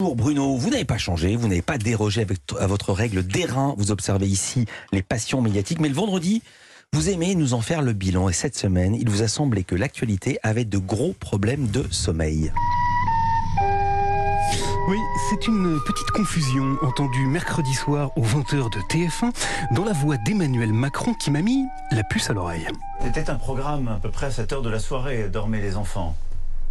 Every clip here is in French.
Pour Bruno, vous n'avez pas changé, vous n'avez pas dérogé avec, à votre règle d'airain. Vous observez ici les passions médiatiques, mais le vendredi, vous aimez nous en faire le bilan. Et cette semaine, il vous a semblé que l'actualité avait de gros problèmes de sommeil. Oui, c'est une petite confusion entendue mercredi soir aux 20h de TF1 dans la voix d'Emmanuel Macron qui m'a mis la puce à l'oreille. C'était un programme à peu près à cette heure de la soirée, Dormez les enfants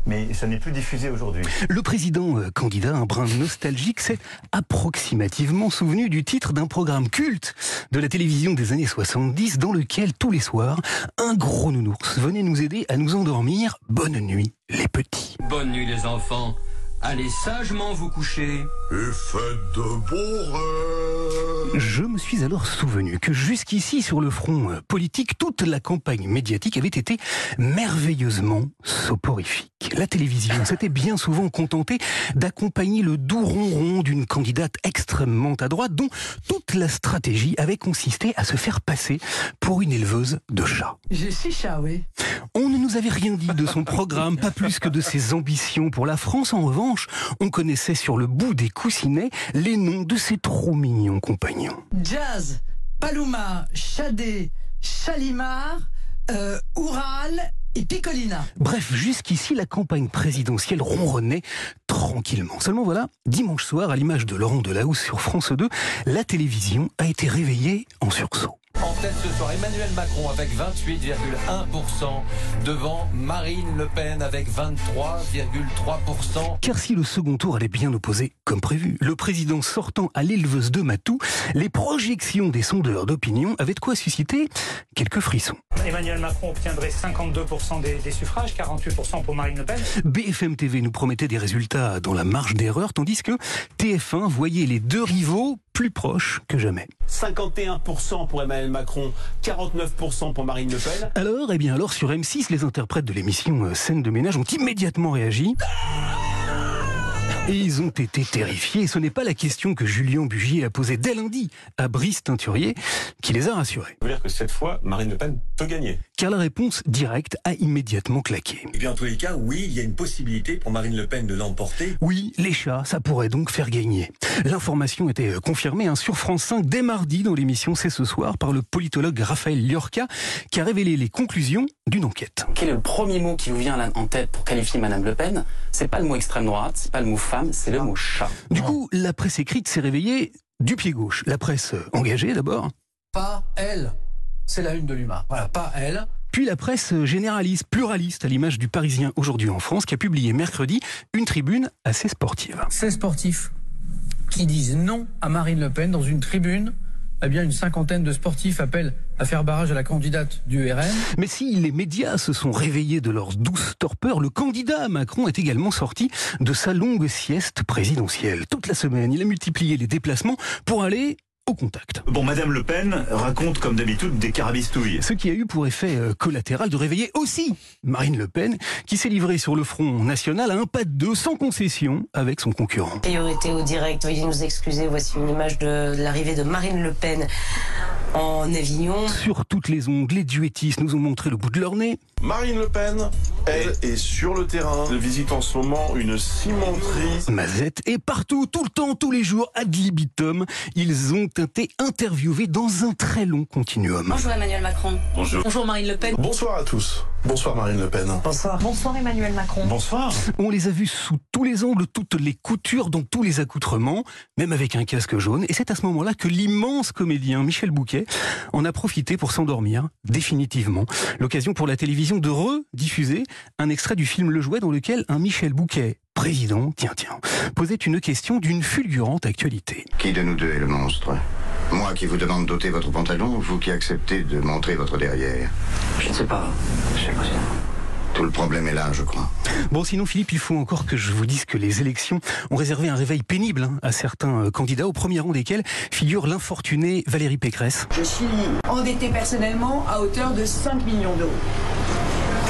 mais ça n'est plus diffusé aujourd'hui. Le président euh, candidat, un brin nostalgique, s'est approximativement souvenu du titre d'un programme culte de la télévision des années 70 dans lequel, tous les soirs, un gros nounours venait nous aider à nous endormir. Bonne nuit, les petits. Bonne nuit, les enfants. Allez sagement vous coucher. Et faites de beaux rêves. Je me suis alors souvenu que jusqu'ici, sur le front euh, politique, toute la campagne médiatique avait été merveilleusement soporifique. La télévision s'était bien souvent contentée d'accompagner le doux ronron d'une candidate extrêmement à droite dont toute la stratégie avait consisté à se faire passer pour une éleveuse de chats. Je suis chat, oui. On ne nous avait rien dit de son programme, pas plus que de ses ambitions pour la France. En revanche, on connaissait sur le bout des coussinets les noms de ses trop mignons compagnons. Jazz, Paloma, Chadé, Chalimar, euh, Oural et Picolina. Bref, jusqu'ici, la campagne présidentielle ronronnait tranquillement. Seulement voilà, dimanche soir, à l'image de Laurent Delahousse sur France 2, la télévision a été réveillée en sursaut. Tête ce soir, Emmanuel Macron avec 28,1% devant Marine Le Pen avec 23,3%. Car si le second tour allait bien opposer comme prévu, le président sortant à l'éleveuse de Matou, les projections des sondeurs d'opinion avaient de quoi susciter quelques frissons. Emmanuel Macron obtiendrait 52% des, des, suffrages, 48% pour Marine Le Pen. BFM TV nous promettait des résultats dans la marge d'erreur, tandis que TF1 voyait les deux rivaux plus proches que jamais. 51% pour Emmanuel Macron, 49% pour Marine Le Pen. Alors, eh bien alors, sur M6, les interprètes de l'émission euh, Scène de ménage ont immédiatement réagi. Et ils ont été terrifiés. Ce n'est pas la question que Julien Bugier a posée dès lundi à Brice Teinturier qui les a rassurés. Ça veut dire que cette fois, Marine Le Pen peut gagner. Car la réponse directe a immédiatement claqué. Et bien, en tous les cas, oui, il y a une possibilité pour Marine Le Pen de l'emporter. Oui, les chats, ça pourrait donc faire gagner. L'information était confirmée hein, sur France 5 dès mardi dans l'émission C'est ce soir par le politologue Raphaël Liorca qui a révélé les conclusions d'une enquête. Quel est le premier mot qui vous vient en tête pour qualifier Madame Le Pen? C'est pas le mot extrême droite, c'est pas le mot femme, c'est le mot chat. Du coup, la presse écrite s'est réveillée du pied gauche. La presse engagée d'abord. Pas elle. C'est la une de l'UMA. Voilà, pas elle. Puis la presse généraliste, pluraliste, à l'image du Parisien aujourd'hui en France, qui a publié mercredi une tribune assez sportive. Ces sportifs qui disent non à Marine Le Pen dans une tribune eh bien, une cinquantaine de sportifs appellent à faire barrage à la candidate du RN. Mais si les médias se sont réveillés de leur douce torpeur, le candidat Macron est également sorti de sa longue sieste présidentielle. Toute la semaine, il a multiplié les déplacements pour aller au contact. Bon, Madame Le Pen raconte comme d'habitude des carabistouilles. Ce qui a eu pour effet euh, collatéral de réveiller aussi Marine Le Pen, qui s'est livrée sur le front national à un pas de deux, sans concession, avec son concurrent. Priorité au direct, veuillez nous excuser, voici une image de l'arrivée de Marine Le Pen en Avignon. Sur toutes les ongles, les duettistes nous ont montré le bout de leur nez. Marine Le Pen, elle est sur le terrain. Elle visite en ce moment une cimenterie. Mazette et partout, tout le temps, tous les jours, ad libitum, ils ont été interviewés dans un très long continuum. Bonjour Emmanuel Macron. Bonjour. Bonjour Marine Le Pen. Bonsoir à tous. Bonsoir Marine Le Pen. Bonsoir. Bonsoir Emmanuel Macron. Bonsoir. On les a vus sous tous les angles, toutes les coutures, dans tous les accoutrements, même avec un casque jaune. Et c'est à ce moment-là que l'immense comédien Michel Bouquet en a profité pour s'endormir, définitivement. L'occasion pour la télévision de rediffuser un extrait du film Le Jouet dans lequel un Michel Bouquet, président, tiens tiens, posait une question d'une fulgurante actualité. Qui de nous deux est le monstre? Moi qui vous demande d'ôter votre pantalon ou vous qui acceptez de montrer votre derrière Je ne sais pas, monsieur le président. Tout le problème est là, je crois. Bon, sinon, Philippe, il faut encore que je vous dise que les élections ont réservé un réveil pénible hein, à certains euh, candidats, au premier rang desquels figure l'infortunée Valérie Pécresse. Je suis endettée personnellement à hauteur de 5 millions d'euros.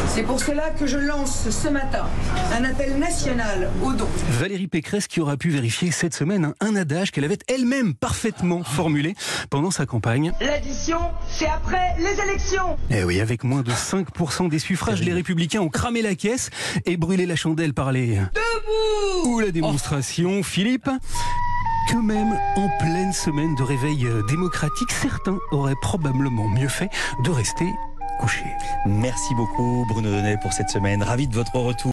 C'est pour cela que je lance ce matin un appel national aux dons. Valérie Pécresse qui aura pu vérifier cette semaine un adage qu'elle avait elle-même parfaitement formulé pendant sa campagne. L'addition, c'est après les élections. Eh oui, avec moins de 5% des suffrages, les Républicains ont cramé la caisse et brûlé la chandelle par les... Debout Ou la démonstration, Philippe que même en pleine semaine de réveil euh, démocratique, certains auraient probablement mieux fait de rester Merci beaucoup Bruno Donnet pour cette semaine. Ravi de votre retour.